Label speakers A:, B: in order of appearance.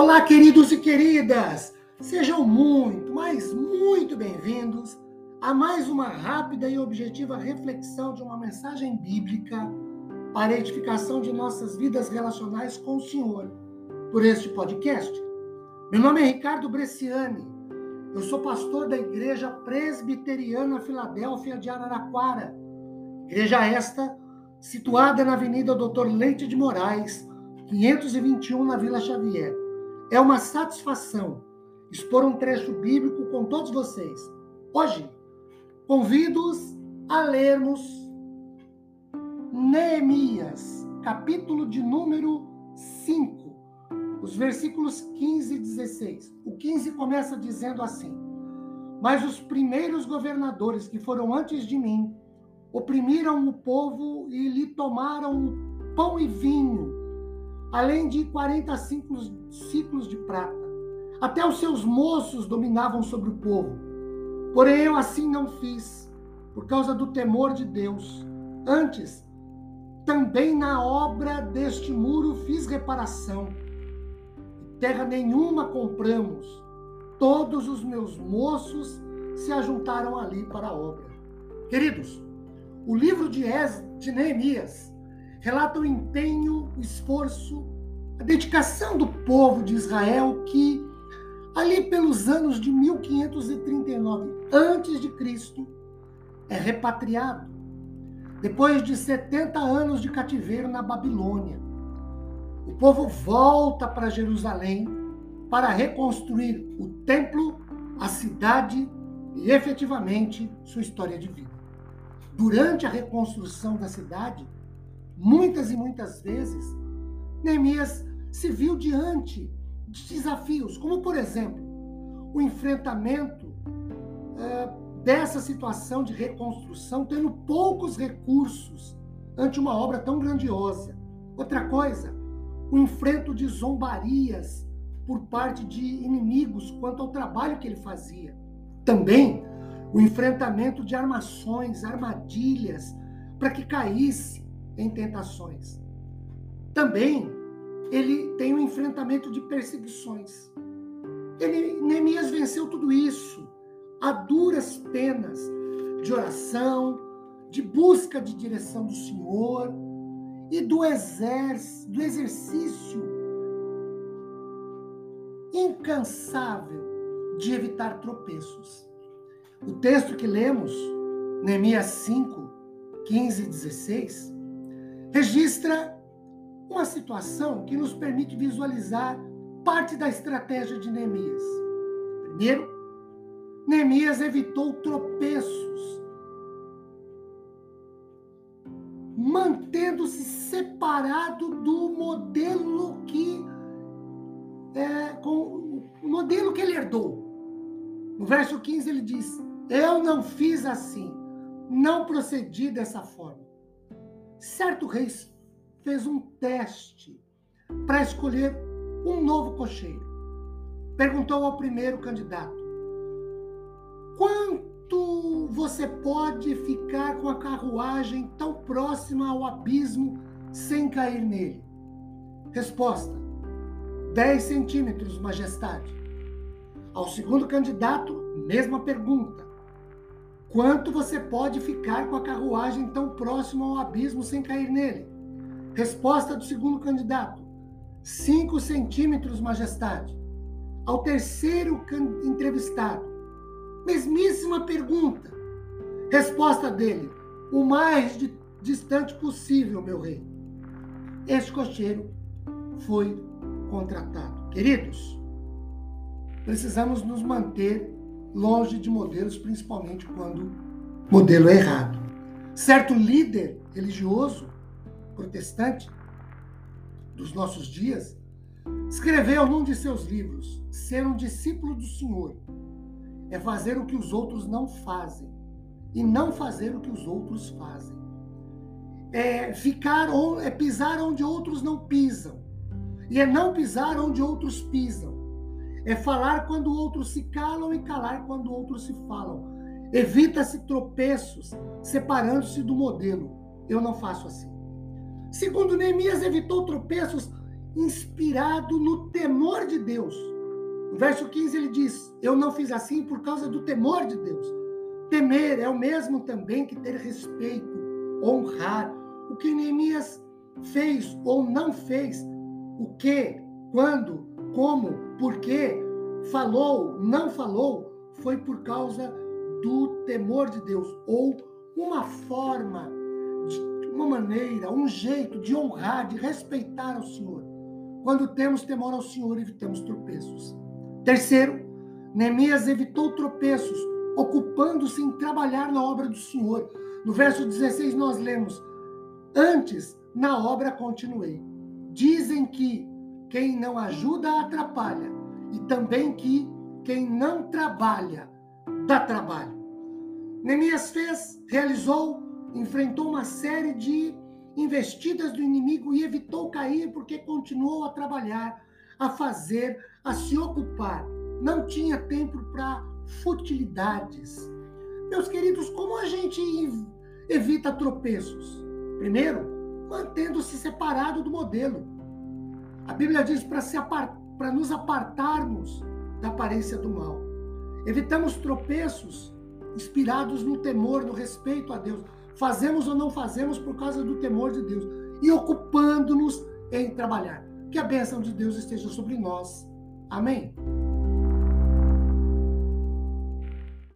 A: Olá, queridos e queridas! Sejam muito, mas muito bem-vindos a mais uma rápida e objetiva reflexão de uma mensagem bíblica para a edificação de nossas vidas relacionais com o Senhor por este podcast. Meu nome é Ricardo Bresciani, eu sou pastor da Igreja Presbiteriana Filadélfia de Araraquara, igreja esta situada na Avenida Doutor Leite de Moraes, 521, na Vila Xavier. É uma satisfação expor um trecho bíblico com todos vocês. Hoje, convido-os a lermos Neemias, capítulo de número 5, os versículos 15 e 16. O 15 começa dizendo assim: Mas os primeiros governadores que foram antes de mim oprimiram o povo e lhe tomaram pão e vinho além de 40 ciclos, ciclos de prata. Até os seus moços dominavam sobre o povo. Porém, eu assim não fiz, por causa do temor de Deus. Antes, também na obra deste muro fiz reparação. Terra nenhuma compramos. Todos os meus moços se ajuntaram ali para a obra. Queridos, o livro de, es, de Neemias relata o empenho, o esforço, a dedicação do povo de Israel que ali pelos anos de 1539 antes de Cristo é repatriado depois de 70 anos de cativeiro na Babilônia. O povo volta para Jerusalém para reconstruir o templo, a cidade e efetivamente sua história de vida. Durante a reconstrução da cidade, muitas e muitas vezes, Neemias se viu diante de desafios, como, por exemplo, o enfrentamento é, dessa situação de reconstrução, tendo poucos recursos ante uma obra tão grandiosa. Outra coisa, o enfrento de zombarias por parte de inimigos quanto ao trabalho que ele fazia. Também o enfrentamento de armações, armadilhas, para que caísse em tentações. Também ele tem um enfrentamento de perseguições. Ele, Neemias venceu tudo isso a duras penas de oração, de busca de direção do Senhor e do, exerc do exercício incansável de evitar tropeços. O texto que lemos, Neemias 5, 15 e 16, registra uma situação que nos permite visualizar parte da estratégia de Neemias. Primeiro, Neemias evitou tropeços, mantendo-se separado do modelo que é, com o modelo que ele herdou. No verso 15 ele diz: Eu não fiz assim, não procedi dessa forma. Certo rei fez um teste para escolher um novo cocheiro. Perguntou ao primeiro candidato: Quanto você pode ficar com a carruagem tão próxima ao abismo sem cair nele? Resposta: 10 centímetros, majestade. Ao segundo candidato, mesma pergunta. Quanto você pode ficar com a carruagem tão próximo ao abismo sem cair nele? Resposta do segundo candidato: 5 centímetros, majestade. Ao terceiro entrevistado: mesmíssima pergunta. Resposta dele: o mais distante possível, meu rei. Este cocheiro foi contratado. Queridos, precisamos nos manter longe de modelos, principalmente quando modelo é errado. Certo líder religioso protestante dos nossos dias escreveu num de seus livros: Ser um discípulo do Senhor é fazer o que os outros não fazem e não fazer o que os outros fazem. É ficar é pisar onde outros não pisam e é não pisar onde outros pisam. É falar quando outros se calam e calar quando outros se falam. Evita-se tropeços, separando-se do modelo. Eu não faço assim. Segundo Neemias, evitou tropeços inspirado no temor de Deus. No verso 15 ele diz: Eu não fiz assim por causa do temor de Deus. Temer é o mesmo também que ter respeito, honrar. O que Neemias fez ou não fez, o que, quando, como, por quê, falou, não falou, foi por causa do temor de Deus, ou uma forma, uma maneira, um jeito de honrar, de respeitar ao Senhor. Quando temos temor ao Senhor, evitamos tropeços. Terceiro, Neemias evitou tropeços, ocupando-se em trabalhar na obra do Senhor. No verso 16 nós lemos: Antes, na obra continuei. Dizem que quem não ajuda atrapalha, e também que quem não trabalha dá trabalho. Neemias fez, realizou, enfrentou uma série de investidas do inimigo e evitou cair porque continuou a trabalhar, a fazer, a se ocupar. Não tinha tempo para futilidades. Meus queridos, como a gente evita tropeços? Primeiro, mantendo-se separado do modelo. A Bíblia diz para se para nos apartarmos da aparência do mal. Evitamos tropeços inspirados no temor, no respeito a Deus. Fazemos ou não fazemos por causa do temor de Deus e ocupando-nos em trabalhar. Que a bênção de Deus esteja sobre nós. Amém?